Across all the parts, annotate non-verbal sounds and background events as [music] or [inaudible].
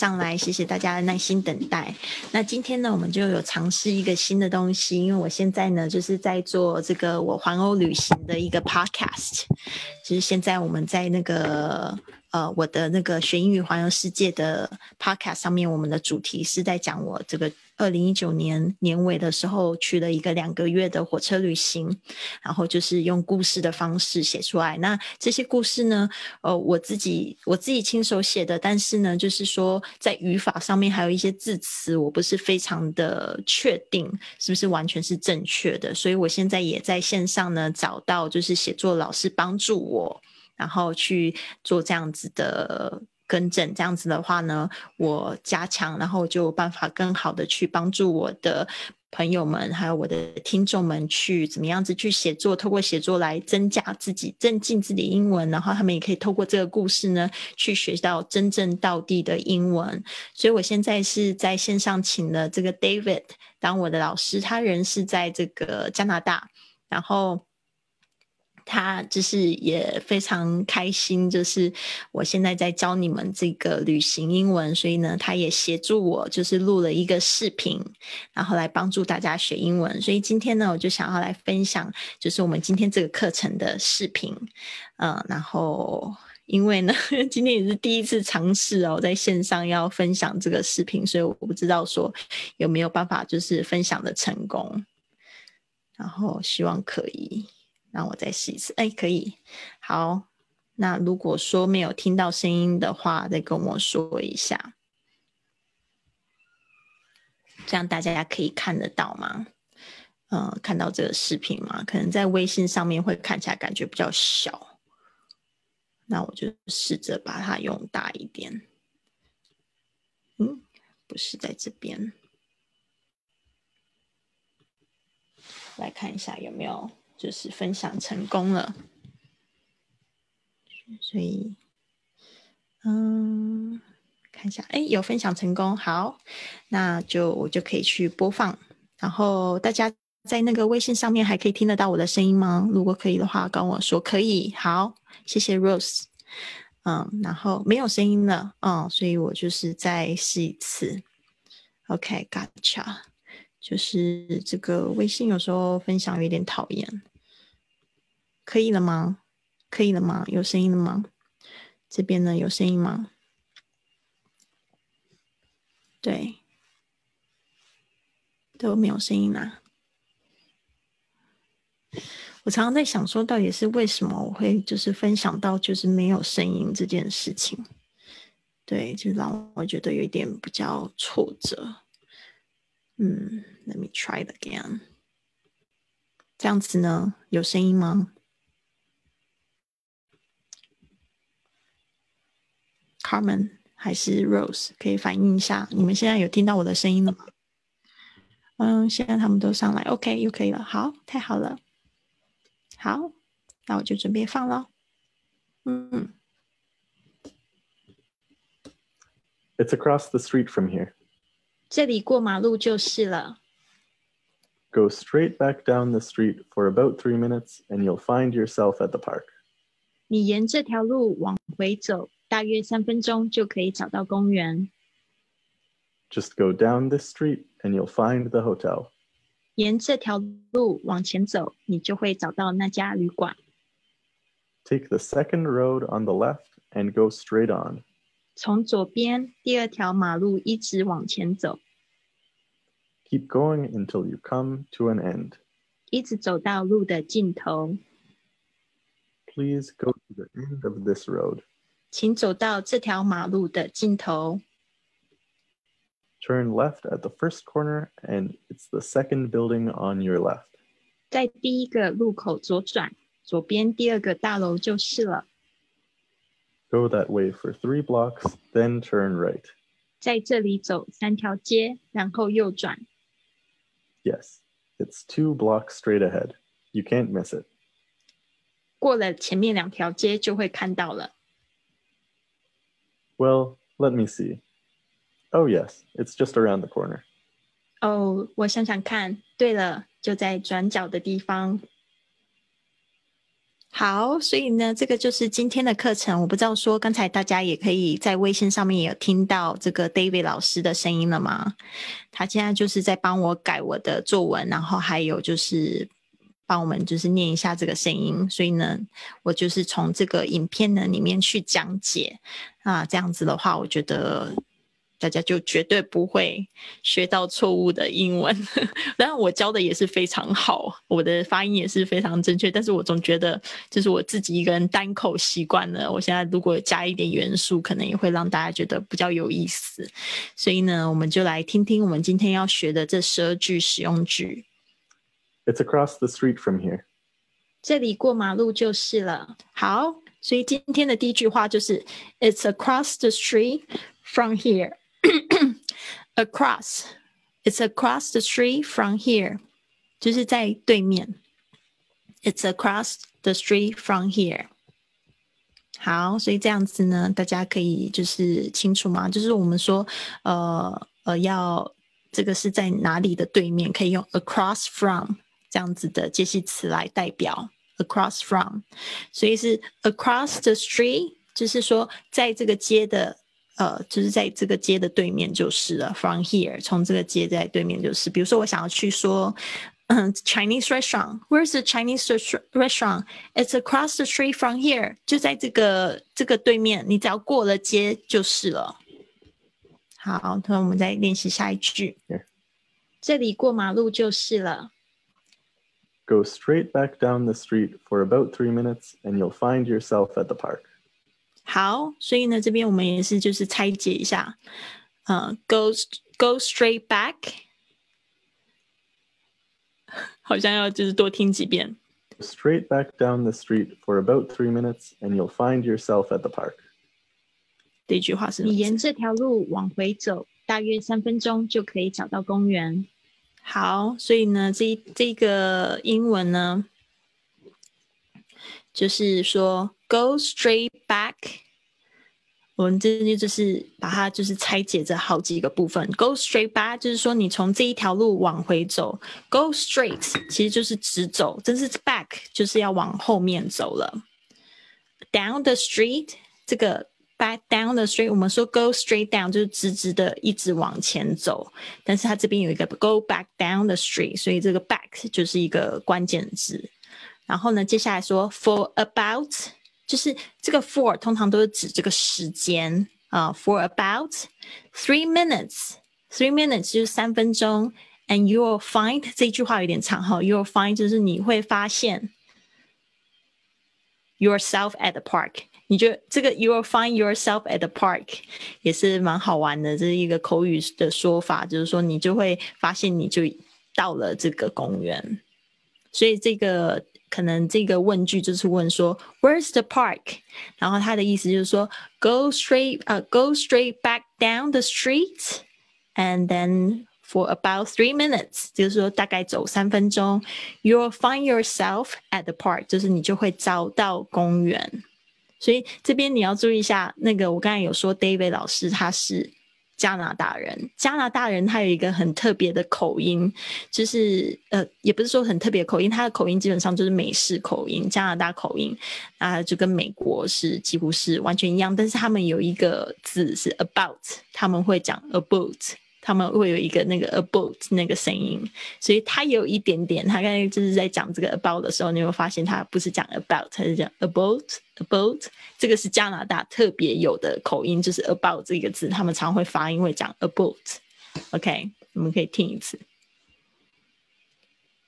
上来，谢谢大家的耐心等待。那今天呢，我们就有尝试一个新的东西，因为我现在呢就是在做这个我环欧旅行的一个 podcast，就是现在我们在那个呃我的那个学英语环游世界的 podcast 上面，我们的主题是在讲我这个。二零一九年年尾的时候，去了一个两个月的火车旅行，然后就是用故事的方式写出来。那这些故事呢，呃，我自己我自己亲手写的，但是呢，就是说在语法上面还有一些字词，我不是非常的确定是不是完全是正确的，所以我现在也在线上呢找到就是写作老师帮助我，然后去做这样子的。更正这样子的话呢，我加强，然后就有办法更好的去帮助我的朋友们，还有我的听众们去怎么样子去写作，透过写作来增加自己、增进自己的英文，然后他们也可以透过这个故事呢，去学到真正到地的英文。所以我现在是在线上请了这个 David 当我的老师，他人是在这个加拿大，然后。他就是也非常开心，就是我现在在教你们这个旅行英文，所以呢，他也协助我，就是录了一个视频，然后来帮助大家学英文。所以今天呢，我就想要来分享，就是我们今天这个课程的视频。嗯，然后因为呢，[laughs] 今天也是第一次尝试哦，在线上要分享这个视频，所以我不知道说有没有办法就是分享的成功，然后希望可以。让我再试一次，哎，可以，好。那如果说没有听到声音的话，再跟我说一下，这样大家可以看得到吗？嗯，看到这个视频吗？可能在微信上面会看起来感觉比较小，那我就试着把它用大一点。嗯，不是在这边，来看一下有没有。就是分享成功了，所以，嗯，看一下，哎，有分享成功，好，那就我就可以去播放。然后大家在那个微信上面还可以听得到我的声音吗？如果可以的话，跟我说可以。好，谢谢 Rose。嗯，然后没有声音了，嗯，所以我就是再试一次。OK，Gotcha。就是这个微信有时候分享有点讨厌。可以了吗？可以了吗？有声音了吗？这边呢有声音吗？对，都没有声音啦。我常常在想，说到底是为什么我会就是分享到就是没有声音这件事情，对，就让我觉得有一点比较挫折。嗯，Let me try it again。这样子呢，有声音吗 ？Carmen 还是 Rose，可以反映一下，你们现在有听到我的声音了吗？嗯，现在他们都上来，OK，又可以了，好，太好了，好，那我就准备放了。嗯，It's across the street from here。这里过马路就是了。Go straight back down the street for about three minutes, and you'll find yourself at the park。你沿这条路往回走。 大约三分钟就可以找到公园。Just go down this street and you'll find the hotel. 沿这条路往前走，你就会找到那家旅馆。Take the second road on the left and go straight on. 从左边第二条马路一直往前走。Keep going until you come to an end. 一直走到路的尽头。Please go to the end of this road. 请走到这条马路的尽头。Turn left at the first corner, and it's the second building on your left. 在第一个路口左转，左边第二个大楼就是了。Go that way for three blocks, then turn right. 在这里走三条街，然后右转。Yes, it's two blocks straight ahead. You can't miss it. 过了前面两条街就会看到了。 well, let me see. Oh, yes, it's just around the corner. 哦，我想想看。对了，就在转角的地方。 好，所以呢，这个就是今天的课程。我不知道说，刚才大家也可以在微信上面也有听到这个 David 老师的声音了吗？他现在就是在帮我改我的作文，然后还有就是帮我们就是念一下这个声音。所以呢，我就是从这个影片呢里面去讲解 啊，这样子的话，我觉得。大家就绝对不会学到错误的英文，[laughs] 当然我教的也是非常好，我的发音也是非常正确。但是我总觉得，就是我自己一个人单口习惯了，我现在如果加一点元素，可能也会让大家觉得比较有意思。所以呢，我们就来听听我们今天要学的这十二句使用句。It's across the street from here。这里过马路就是了。好，所以今天的第一句话就是 It's across the street from here。across, it's across the street from here，就是在对面。It's across the street from here。好，所以这样子呢，大家可以就是清楚吗？就是我们说，呃呃，要这个是在哪里的对面，可以用 across from 这样子的介系词来代表 across from，所以是 across the street，就是说在这个街的。呃，就是在这个街的对面就是了。From here，从这个街在对面就是。比如说，我想要去说，嗯，Chinese restaurant，Where's the Chinese restaurant？It's across the street from here，就在这个这个对面，你只要过了街就是了。好，那我们再练习下一句。这里过马路就是了。Go straight back down the street for about three minutes, and you'll find yourself at the park. 好，所以呢，这边我们也是就是拆解一下，呃，go go straight back，好像要就是多听几遍。Straight [laughs] back down the street for about three minutes, and you'll find yourself at the park. 这句话是：你沿这条路往回走，大约三分钟就可以找到公园。 好，所以呢，这这个英文呢，就是说。Go straight back，我们这就就是把它就是拆解着好几个部分。Go straight back 就是说你从这一条路往回走。Go straight 其实就是直走，真是 back 就是要往后面走了。Down the street 这个 back down the street，我们说 go straight down 就是直直的一直往前走，但是它这边有一个 go back down the street，所以这个 back 就是一个关键字。然后呢，接下来说 for about。就是这个 for 通常都是指这个时间啊，for about three minutes。three minutes 就是三分钟，and you will find 这句话有点长哈，you will find 就是你会发现 yourself at the park。 你觉得这个 you will find yourself at the park 也是蛮好玩的，这是一个口语的说法，就是说你就会发现你就到了这个公园，所以这个。可能这个问句就是问说 Where's the park？然后他的意思就是说 Go straight，呃、uh,，Go straight back down the street，and then for about three minutes，就是说大概走三分钟，You'll find yourself at the park，就是你就会找到公园。 所以这边你要注意一下，那个我刚才有说 David 老师他是。加拿大人，加拿大人他有一个很特别的口音，就是呃，也不是说很特别口音，他的口音基本上就是美式口音，加拿大口音啊，就跟美国是几乎是完全一样，但是他们有一个字是 about，他们会讲 about。他们会有一个那个 about 那个声音，所以他有一点点。他刚才就是在讲这个 about 的时候，你会发现他不是讲 about，他是讲 about about。这个是加拿大特别有的口音，就是 about 这个字，他们常会发音会讲 about。OK，我们可以听一次。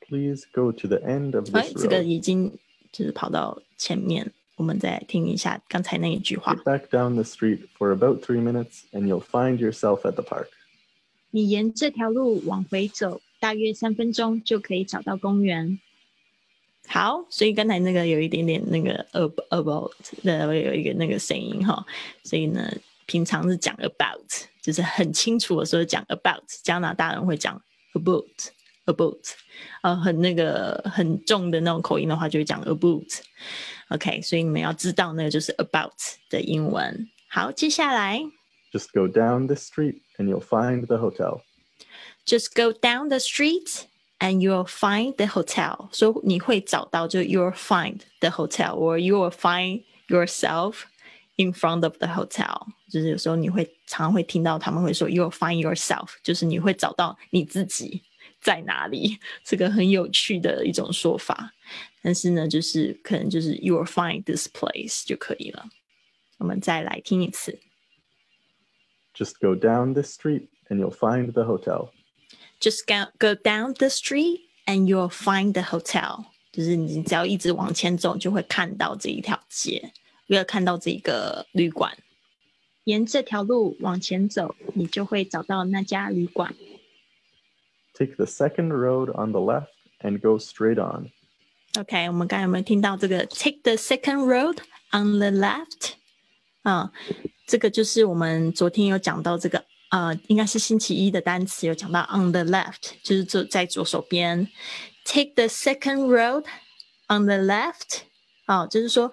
Please go to the end of this。这个已经就是跑到前面，我们再听一下刚才那一句话。Back down the street for about three minutes, and you'll find yourself at the park. 你沿这条路往回走，大约三分钟就可以找到公园。好，所以刚才那个有一点点那个 about 的有一个那个声音哈，所以呢，平常是讲 about，就是很清楚的时候讲 about，加拿大人会讲 about about，呃，很那个很重的那种口音的话就会讲 about。OK，所以你们要知道那个就是 about 的英文。好，接下来。Just go down the street and you'll find the hotel. Just go down the street and you'll find the hotel，说你会找到就 you'll find the hotel or you'll find yourself in front of the hotel，就是有时候你会常常会听到他们会说 you'll find yourself，就是你会找到你自己在哪里，这个很有趣的一种说法。但是呢，就是可能就是 you'll find this place 就可以了。我们再来听一次。 Just go down this street and you'll find the hotel. Just go go down the street and you'll find the hotel。就是你只要一直往前走，就会看到这一条街，会看到这个旅馆。沿这条路往前走，你就会找到那家旅馆。 Take the second road on the left and go straight on. OK，我们刚才有没有听到这个 “take the second road on the left”？ 啊、这个就是我们昨天有讲到这个，呃，应该是星期一的单词有讲到 “on the left”，就是坐在左手边。Take the second road on the left，啊、就是说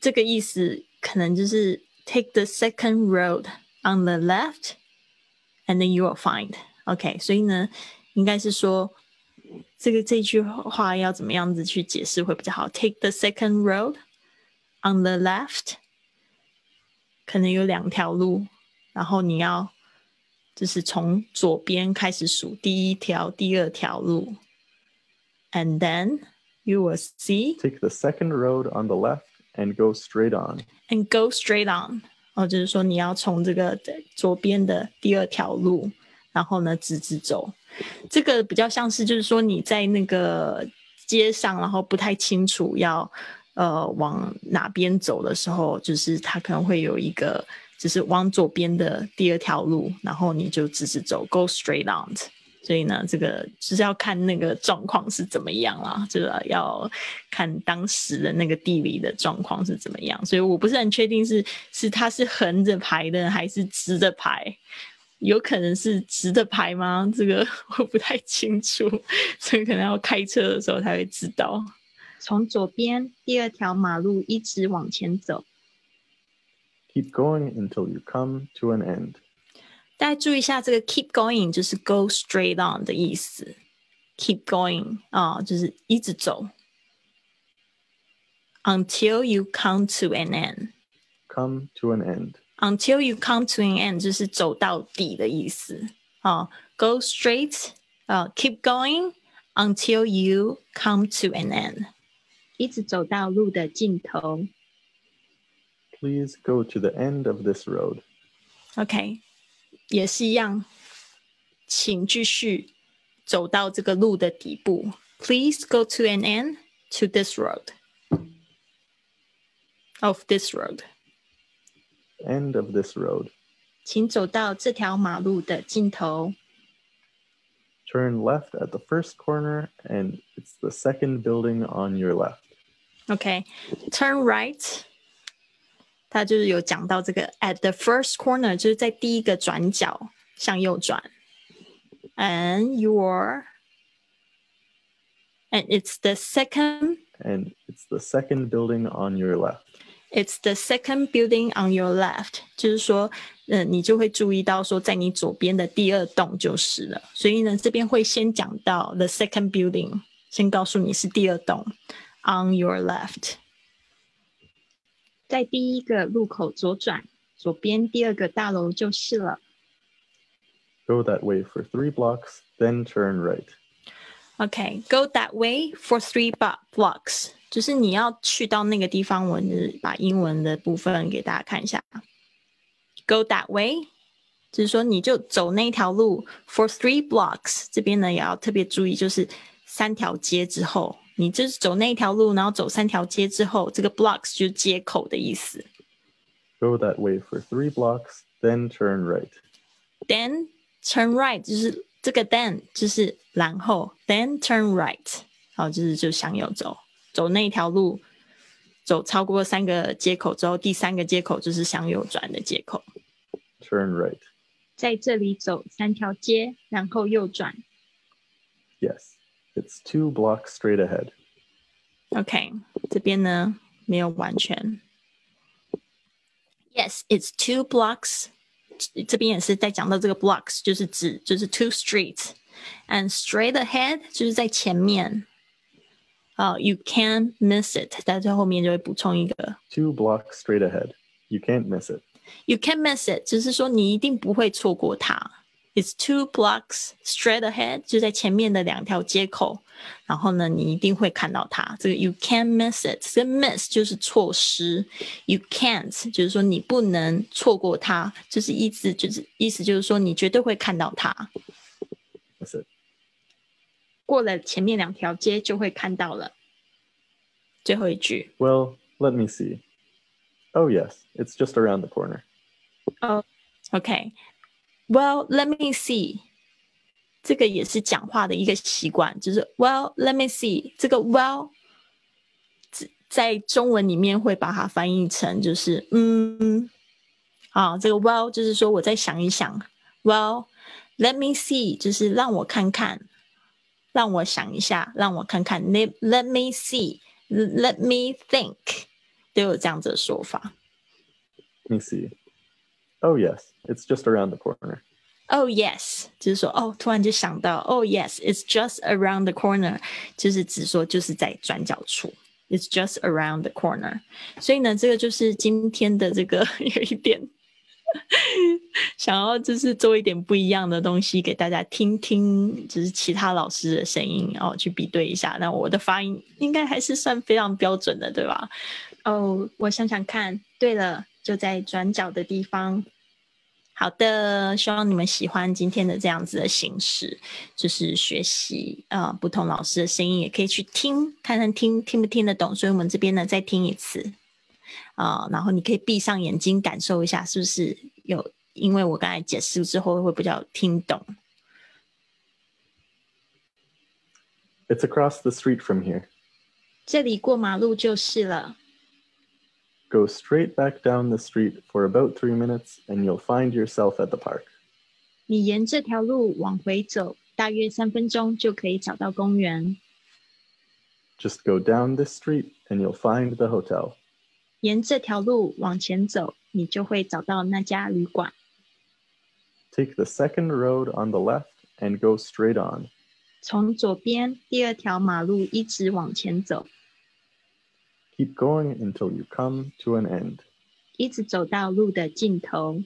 这个意思可能就是 take the second road on the left，and then you will find。OK，所以呢，应该是说。这个这句话要怎么样子去解释会比较好？Take the second road on the left，可能有两条路，然后你要就是从左边开始数第一条、第二条路，and then you will see Take the second road on the left and go straight on. and go straight on。哦，就是说你要从这个左边的第二条路，然后呢直直走。这个比较像是就是说你在那个街上，然后不太清楚要 呃往哪边走的时候，就是它可能会有一个就是往左边的第二条路，然后你就直直走，go straight on。所以呢，这个就是要看那个状况是怎么样啦，就是要看当时的那个地理的状况是怎么样。所以我不是很确定是是它是横着排的还是直着排，有可能是直着排吗？这个 [laughs] 我不太清楚，所以可能要开车的时候才会知道。从左边第二条马路一直往前走， Keep going until you come to an end. 大家注意一下，这个 keep going 就是 go straight on 的意思。keep going 啊、就是一直走，until you come to an end。 Come to an end. until you come to an end 就是走到底的意思啊。Go straight 啊，keep going until you come to an end， 一直走到路的尽头。 Please go to the end of this road. OK，也是一样，请继续走到这个路的底部。Please go to an end to this road. Of this road， End of this road. 请走到这条马路的尽头。 Turn left at the first corner, and it's the second building on your left. OK，turn、right，它就是有讲到这个 at the first corner，就是在第一个转角向右转，and your and it's the second And it's the second building on your left. it's the second building on your left，就是说，呃，你就会注意到说，在你左边的第二栋就是了。所以呢，这边会先讲到 the second building，先告诉你是第二栋 on your left。在第一个路口左转，左边第二个大楼就是了。 Go that way for three blocks, then turn right. OK，go、that way for three bu- blocks，就是你要去到那个地方，我是把英文的部分给大家看一下。Go that way，就是说你就走那条路 for three blocks。这边呢也要特别注意，就是三条街之后， 你就是走那条路，然后走三条街之后，这个 blocks 就是街口的意思。Go that way for three blocks, then turn right. Then turn right，就是这个 then 就是然后 then turn right，好，就是就向右走，走那条路，走超过三个街口之后，第三个街口就是向右转的街口。Turn right. 在这里走三条街，然后右转。Yes, it's two blocks straight ahead. OK，这边呢没有完全。Yes, it's two blocks. 这边也是在讲到这个 blocks，就是指就是 two streets， ，and straight ahead 就是在前面。哦、y o u can't miss it，在最后面就会补充一个 Two blocks straight ahead. You can't miss it. You can't miss it，就是说你一定不会错过它。 It's two blocks straight ahead，就在前面的两条街口，然后呢，你一定会看到它。这个 you can't miss it，这个 miss 就是错失，you can't 就是说你不能错过它，就是意思就是意思就是说你绝对会看到它。 Miss it. 过了前面两条街就会看到了。最后一句 Well, let me see. Oh, yes, it's just around the corner. ，OK。 Well, let me see。这个也是讲话的一个习惯，就是 Well, let me see。这个 Well 在中文里面会把它翻译成就是嗯，啊，这个 Well 就是说我再想一想。Well, let me see 就是让我看看，让我想一下，让我看看。Let Let me see, let me think，都有这样子的说法。Let me see. Oh, yes, it's just around the corner. Oh yes，就是说哦，突然就想到，Oh yes，it's just around the corner，就是指说就是在转角处，It's just around the corner。所以呢，这个就是今天的这个有一点想要就是做一点不一样的东西给大家听听，就是其他老师的声音，然后去比对一下。那我的发音应该还是算非常标准的，对吧？哦，我想想看，对了， 就在转角的地方。好的，希望你们喜欢今天的这样子的形式，就是学习啊、呃不同老师的声音，也可以去听，看看听听不听得懂。所以我们这边呢再听一次啊、然后你可以闭上眼睛感受一下，是不是有？因为我刚才解释之后会比较听懂。It's across the street from here. 这里过马路就是了。Go straight back down the street for about three minutes, and you'll find yourself at the park. 你沿这条路往回走，大约三分钟就可以找到公园。 Just go down this street, and you'll find the hotel. 沿这条路往前走，你就会找到那家旅馆。 Take the second road on the left and go straight on. 从左边第二条马路一直往前走， Keep going until you come to an end. 一直走到路的尽头。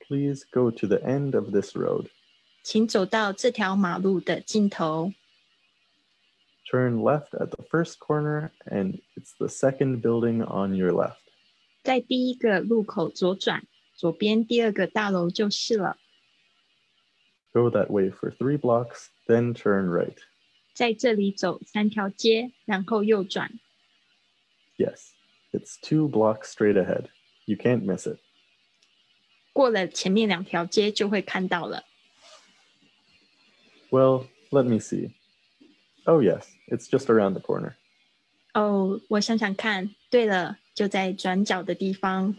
Please go to the end of this road. 请走到这条马路的尽头， Turn left at the first corner, and it's the second building on your left. 在第一个路口左转，左边第二个大楼就是了。 Go that way for three blocks, then turn right. 在这里走三条街，然后右转。 Yes, it's two blocks straight ahead. You can't miss it. 过了前面两条街就会看到了。 Well, let me see. Oh, yes, it's just around the corner. 哦，我想想看。对了，就在转角的地方。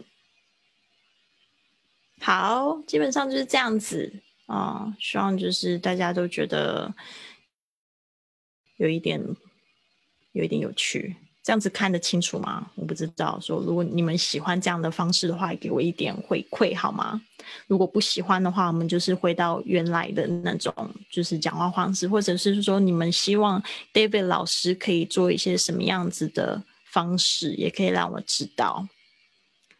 好，基本上就是这样子啊、哦希望就是大家都觉得有一点有一点有趣。 这样子看得清楚吗？我不知道。说如果你们喜欢这样的方式的话，给我一点回馈好吗？如果不喜欢的话，我们就是回到原来的那种，就是讲话方式，或者是说你们希望 David 老师可以做一些什么样子的方式，也可以让我知道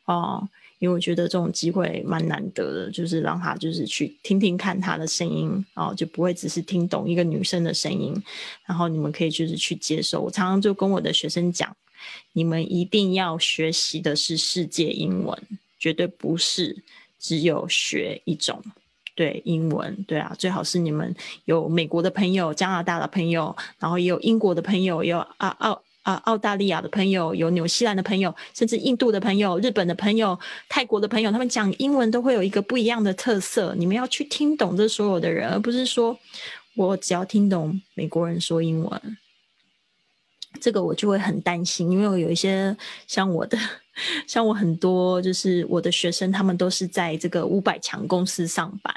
哦。因为我觉得这种机会蛮难得的，就是让他就是去听听看他的声音哦，就不会只是听懂一个女生的声音，然后你们可以就是去接受。我常常就跟我的学生讲，你们一定要学习的是世界英文，绝对不是只有学一种。对英文，对啊，最好是你们有美国的朋友、加拿大的朋友，然后也有英国的朋友，也有啊澳啊澳大利亚的朋友，有纽西兰的朋友，甚至印度的朋友、日本的朋友、泰国的朋友，他们讲英文都会有一个不一样的特色。你们要去听懂这所有的人，而不是说我只要听懂美国人说英文。这个我就会很担心，因为我有一些像我的，像我很多就是我的学生，他们都是在这个五百强公司上班。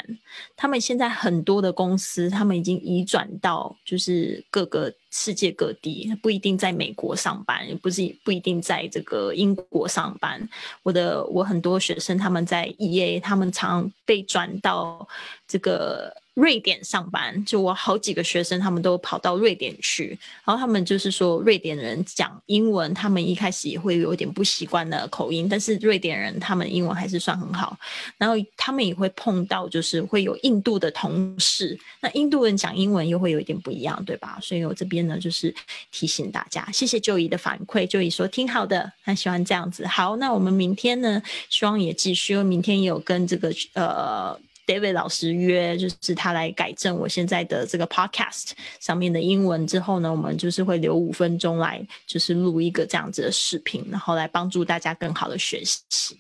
他们现在很多的公司，他们已经移转到就是各个世界各地，不一定在美国上班，也不是不一定在这个英国上班。我的我很多学生他们在 EA，他们常被转到这个瑞典上班，就我好几个学生，他们都跑到瑞典去，然后他们就是说，瑞典人讲英文，他们一开始也会有点不习惯的口音，但是瑞典人他们英文还是算很好。然后他们也会碰到，就是会有印度的同事，那印度人讲英文又会有一点不一样，对吧？所以我这边呢，就是提醒大家，谢谢就姨的反馈，就姨说挺好的，很喜欢这样子。好，那我们明天呢，希望也继续，明天也有跟这个呃。David 老师约，就是他来改正我现在的这个 Podcast 上面的英文之后呢，我们就是会留五分钟来，就是录一个这样子的视频，然后来帮助大家更好的学习。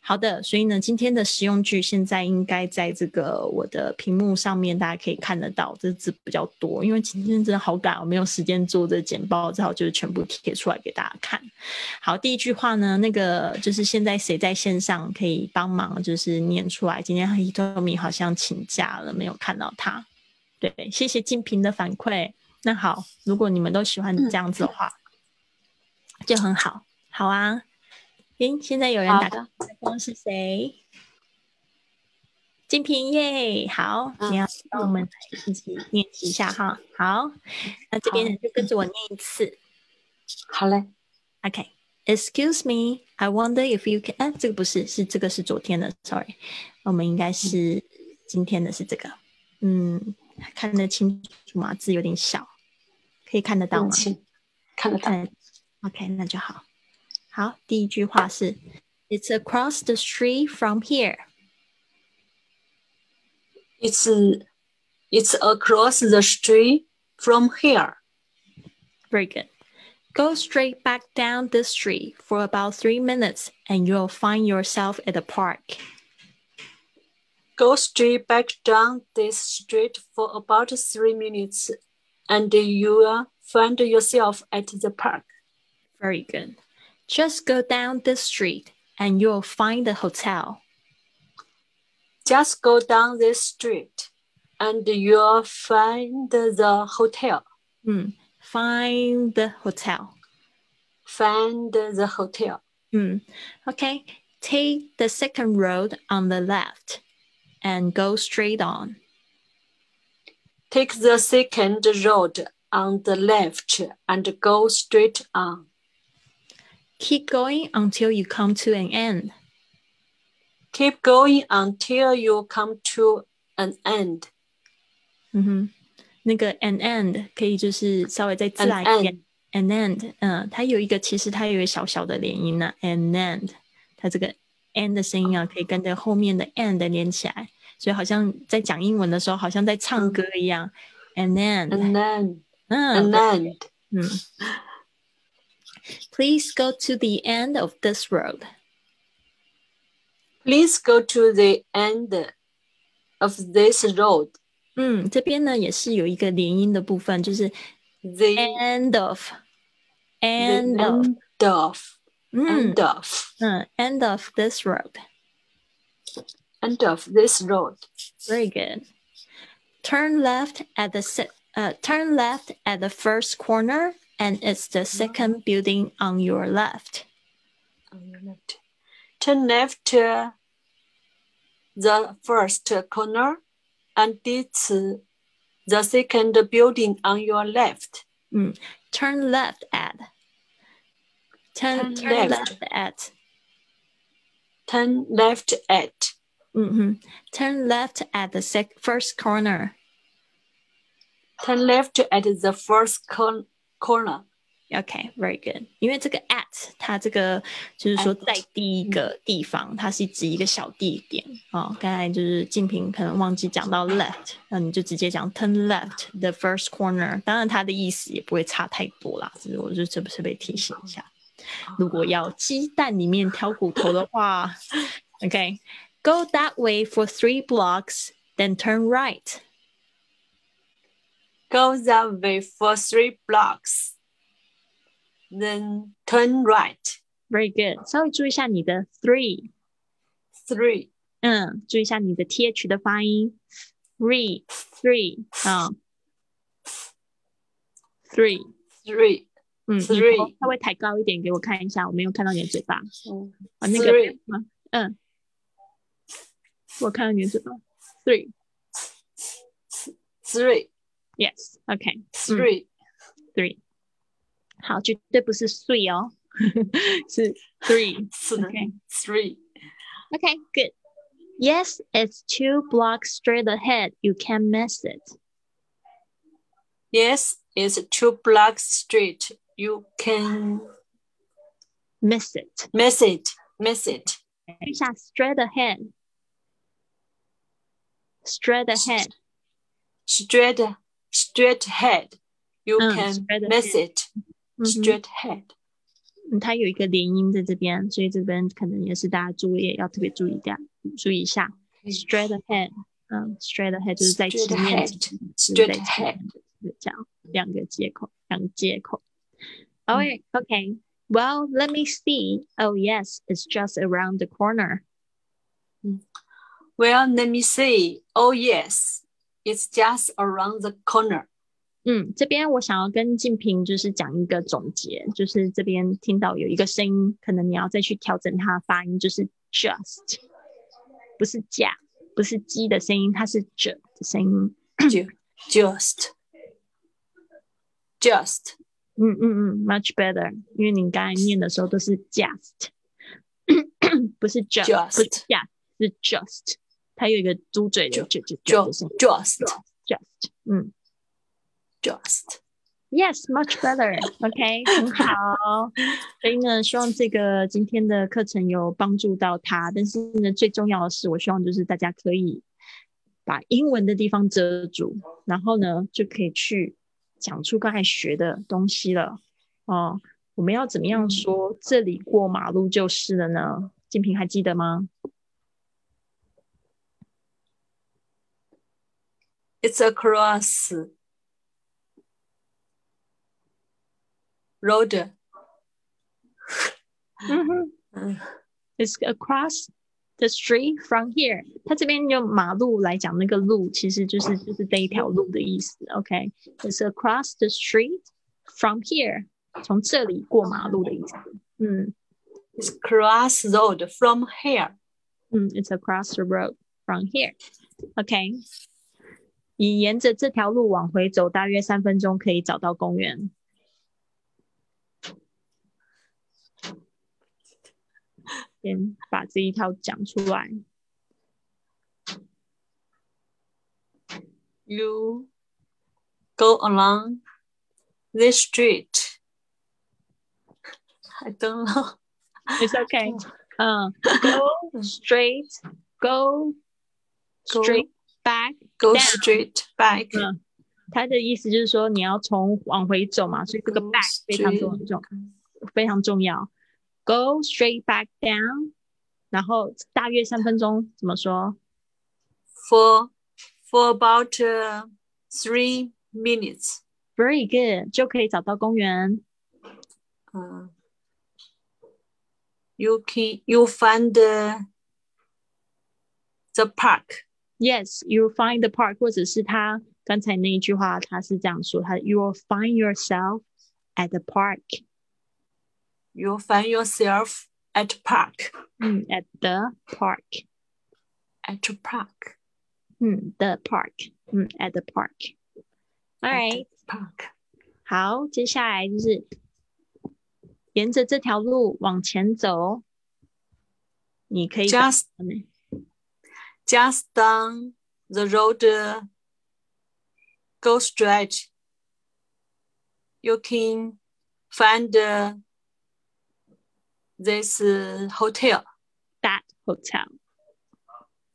好的，所以呢，今天的实用句现在应该在这个我的屏幕上面，大家可以看得到，这字比较多，因为今天真的好赶，我没有时间做这简报，只好就是全部贴出来给大家看。好，第一句话呢，那个就是现在谁在线上可以帮忙，就是念出来。今天 Hitomi 好像请假了，没有看到他。对，谢谢静平的反馈。那好，如果你们都喜欢这样子的话，就很好。好啊。诶，现在有人打的光是谁？金平耶，好，你要帮我们一起练习一下哈。好，那这边就跟着我念一次。好嘞，OK，Excuse me，I wonder if you can…… 哎，这个不是，是这个是昨天的，Sorry，我们应该是今天的是这个。嗯，看得清楚吗？字有点小，可以看得到吗？看得到。OK，那就好。好，第一句话是，It's across the street from here. It's it's across the street from here. Very good. Go straight back down the street for about three minutes, and you'll find yourself at the park. Go straight back down this street for about three minutes, and you'll find yourself at the park. Very good. Just go down this street and you'll find the hotel. Just go down this street and you'll find the hotel. Mm, find the hotel. Find the hotel. Mm, okay. Take the second road on the left and go straight on. Take the second road on the left and go straight on. Keep going until you come to an end. Keep going until you come to an end. 嗯哼，那个 an end 可以就是稍微再自然一点。an end，嗯，它有一个其实它有一个小小的连音呢。an end，它这个 n 的声音啊，可以跟着后面的 and 连起来，所以好像在讲英文的时候，好像在唱歌一样。an end，an end，嗯，an end，嗯。 Please go to the end of this road. Please go to the end of this road. 嗯，这边呢也是有一个连音的部分，就是 the end of end of end of end of 嗯 end of this road. End of this road. Very good. Turn left at the uh, turn left at the first corner and it's the second building on your left. On your left. Turn left to the first corner, and it's the second building on your left. Mm. Turn left at. Turn, turn, turn left. left. at. Turn left at. Mm-hmm. Turn left at the sec- first corner. Turn left at the first corner corner。OK，very good。因为这个 at 它这个就是说在第一个地方，它是指一个小地点哦。刚才就是静平可能忘记讲到 left，那你就直接讲 turn left the first corner。当然它的意思也不会差太多啦，只是我就特别特别提醒一下。如果要鸡蛋里面挑骨头的话，OK，go that way for three blocks, then turn right。 Go that way for three blocks, then turn right. Very good. 稍微注意一下你的 three. Three. 嗯，注意一下你的 th 的发音。Three, three 啊。Three, three. 嗯，three 稍微抬高一点给我看一下，我没有看到你的嘴巴。嗯，啊，那个嗯，我看到你的嘴巴。Three. three Yes. OK. three Three. 好，绝对不是 [laughs] three 哦，是 three。 three three Okay, good. Yes, it's two blocks straight ahead. You can't miss it. yes it's two blocks straight you can Miss it. miss it miss it 一下 straight ahead. Straight ahead. straight straight ahead you Mm, can straight miss ahead. it 嗯哼 straight ahead 嗯，它有一个连音在这边，所以这边可能也是大家注意要特别注意一下，注意一下。Straight ahead，嗯，straight ahead 就是在Straight 前面 ahead，就是 straight 在前面的这样两个接口，两个接口。Alright, okay. Well, let me see. Oh yes, it's just around the corner. well let me see oh yes it's just around the corner 嗯，这边我想要跟静平就是讲一个总结，就是这边听到有一个声音，可能你要再去调整它的发音，就是 just，不是假，不是鸡的声音，它是 j 的声音。Ju- just just 嗯嗯嗯，much better，因为你刚才念的时候都是 just，不是 just，, Just 不是 just，是 just，它有一个嘟嘴的 j j 的 just 声音 just，just，嗯。just Yes, much better. [laughs] OK，很好。所以呢，希望这个今天的课程有帮助到他。但是呢，最重要的是，我希望就是大家可以把英文的地方遮住，然后呢，就可以去讲出刚才学的东西了。哦，我们要怎么样说这里过马路就是了呢？静平还记得吗？it's across road 嗯哼。嗯 [laughs] It's across the street from here。它这边用马路来讲，那个路其实就是就是这一条路的意思。OK，It's、across the street from here，从这里过马路的意思。嗯 it's cross road from here 嗯，It's across the road from here。OK， 你沿着这条路往回走，大约三分钟可以找到公园。先把这一套讲出来。you go along this street I don't know It's okay. 嗯、go straight, Go straight back. go Down. straight back 嗯，它的意思就是说你要从往回走嘛，所以这个 Go back 非常重重非常重要。Go straight back down，然后大约三分钟，怎么说？ for for about uh, three minutes Very good，就可以找到公园。 uh, you can you find the, the park Yes, you find the park，或者是他刚才那一句话，他是这样说，他 You will find yourself at the park。 you find yourself at park 嗯，at the park。 at park 嗯，the park，嗯，at the park。All at right， park 好，接下来就是沿着这条路往前走，你可以找 just 到呢 just down the road uh, go straight you can find uh, this uh, hotel that hotel，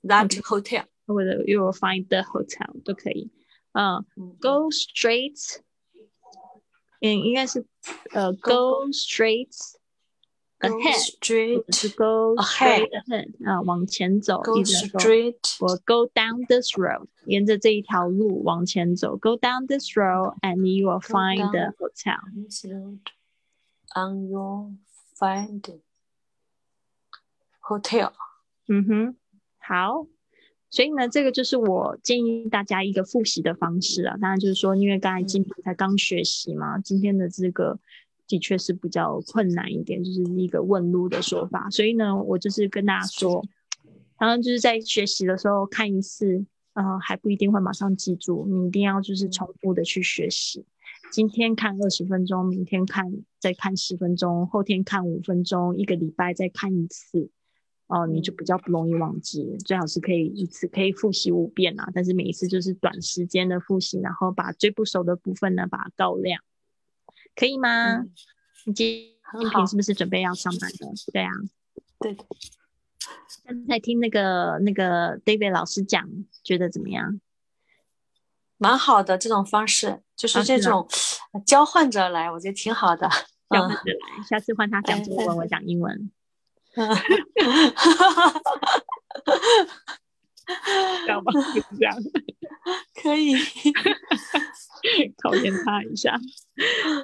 that Okay. hotel 或者 you will find the hotel 都可以。嗯，go straight，嗯，应该是呃 Go- go straight go ahead，或者 straight 是 go ahead straight ahead 啊，往前走是说 straight 我 go down this road，沿着这一条路往前走，go down this road and you will find the hotel。on your find hotel 嗯哼，好。所以呢，这个就是我建议大家一个复习的方式啊。当然就是说，因为刚才今天才刚学习嘛，今天的这个的确是比较困难一点，就是一个问路的说法。所以呢，我就是跟大家说，然后就是在学习的时候看一次，呃，还不一定会马上记住，你一定要就是重复的去学习。今天看二十分钟，明天看再看十分钟，后天看五分钟，一个礼拜再看一次，哦，你就比较不容易忘记。最好是可以一次可以复习五遍啊，但是每一次就是短时间的复习，然后把最不熟的部分呢把它告亮，可以吗？你今今天是不是准备要上班了？对啊，对。刚才听那个那个 David 老师讲，觉得怎么样？蛮好的，这种方式就是这种交换着来，我觉得挺好的。交换着来，下次换他讲中文，我讲英文。[laughs] 干嘛就这样？可以 [laughs] 考验他一下。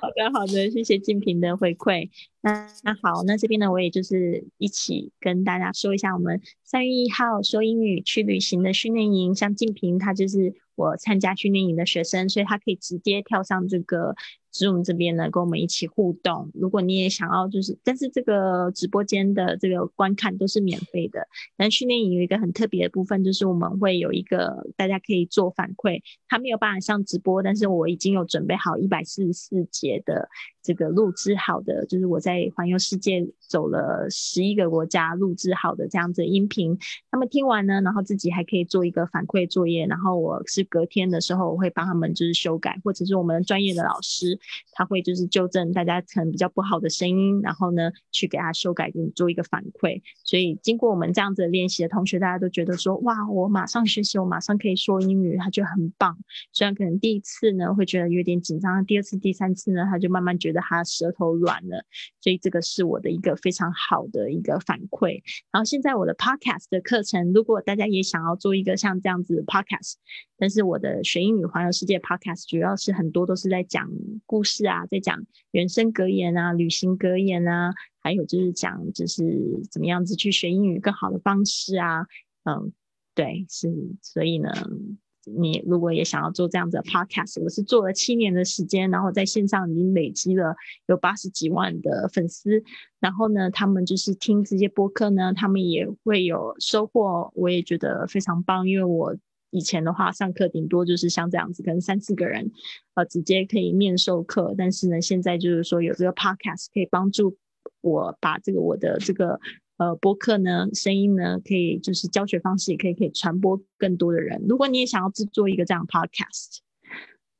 好的，好的，谢谢静平的回馈。那那好，那这边呢，我也就是一起跟大家说一下，我们三月一号说英语去旅行的训练营，像静平他就是我参加训练营的学生，所以他可以直接跳上这个。Zoom 这边呢，跟我们一起互动。如果你也想要，就是，但是这个直播间的这个观看都是免费的。但训练营有一个很特别的部分，就是我们会有一个大家可以做反馈。他没有办法上直播，但是我已经有准备好一百四十四节的。这个录制好的，就是我在环游世界走了十一个国家录制好的这样子音频，他们听完呢，然后自己还可以做一个反馈作业，然后我是隔天的时候我会帮他们就是修改，或者是我们专业的老师他会就是纠正大家可能比较不好的声音，然后呢去给他修改，给你做一个反馈。所以经过我们这样子练习的同学，大家都觉得说哇，我马上学习，我马上可以说英语，他就很棒。虽然可能第一次呢会觉得有点紧张，第二次、第三次呢他就慢慢觉得。他舌头软了，所以这个是我的一个非常好的一个反馈。然后现在我的 podcast 的课程，如果大家也想要做一个像这样子 podcast，但是我的学英语环游世界 podcast 主要是很多都是在讲故事啊，在讲人生格言啊、旅行格言啊，还有就是讲就是怎么样子去学英语更好的方式啊。嗯，对，是，所以呢。你如果也想要做这样子的 podcast，我是做了七年的时间，然后在线上已经累积了有八十几万的粉丝。然后呢，他们就是听这些播客呢，他们也会有收获，我也觉得非常棒。因为我以前的话上课顶多就是像这样子，可能三四个人，呃，直接可以面授课。但是呢，现在就是说有这个 podcast 可以帮助我把这个我的这个。呃，播客呢，声音呢，可以就是教学方式也可以可以传播更多的人。如果你也想要制作一个这样 podcast。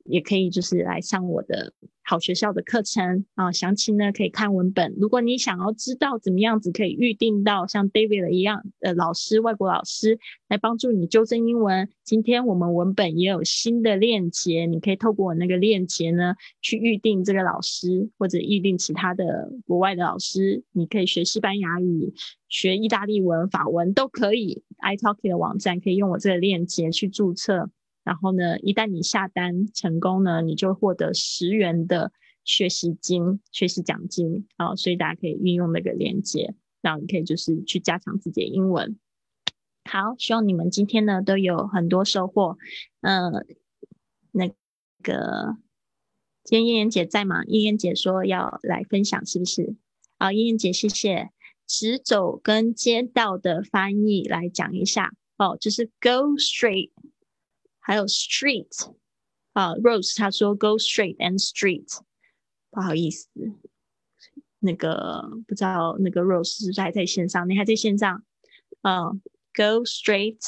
也可以就是来上我的好学校的课程啊，详情呢可以看文本。如果你想要知道怎么样子可以预定到像 David 一样的老师，外国老师来帮助你纠正英文，今天我们文本也有新的链接，你可以透过我那个链接呢去预定这个老师，或者预定其他的国外的老师。你可以学西班牙语、学意大利文、法文都可以。iTalki 的网站可以用我这个链接去注册。然后呢，一旦你下单成功呢，你就获得十元的学习金、学习奖金啊！所以大家可以运用那个链接，然后你可以就是去加强自己的英文。好，希望你们今天呢都有很多收获。嗯，那个今天燕燕姐在吗？燕燕姐说要来分享，是不是？好，燕燕姐，谢谢。直走跟街道的翻译来讲一下哦，就是 go straight。还有 street 啊，Rose 他说 go straight and street，不好意思，那个不知道那个 Rose 是不是还在线上？你还在线上？嗯，go straight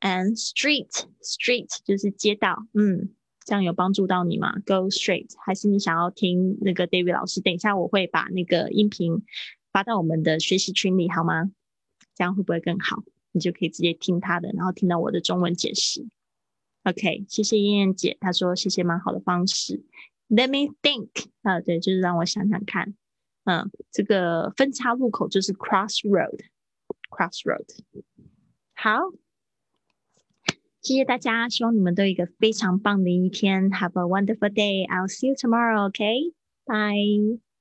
and street，street 就是街道，嗯，这样有帮助到你吗？Go straight，还是你想要听那个 David 老师？等一下我会把那个音频发到我们的学习群里，好吗？这样会不会更好？你就可以直接听他的，然后听到我的中文解释。OK，谢谢燕燕姐，她说谢谢蛮好的方式。Let me think 啊，对，就是让我想想看。嗯，这个分叉路口就是 crossroad，crossroad。好，谢谢大家，希望你们都有一个非常棒的一天。Have a wonderful day. I'll see you tomorrow. OK，bye.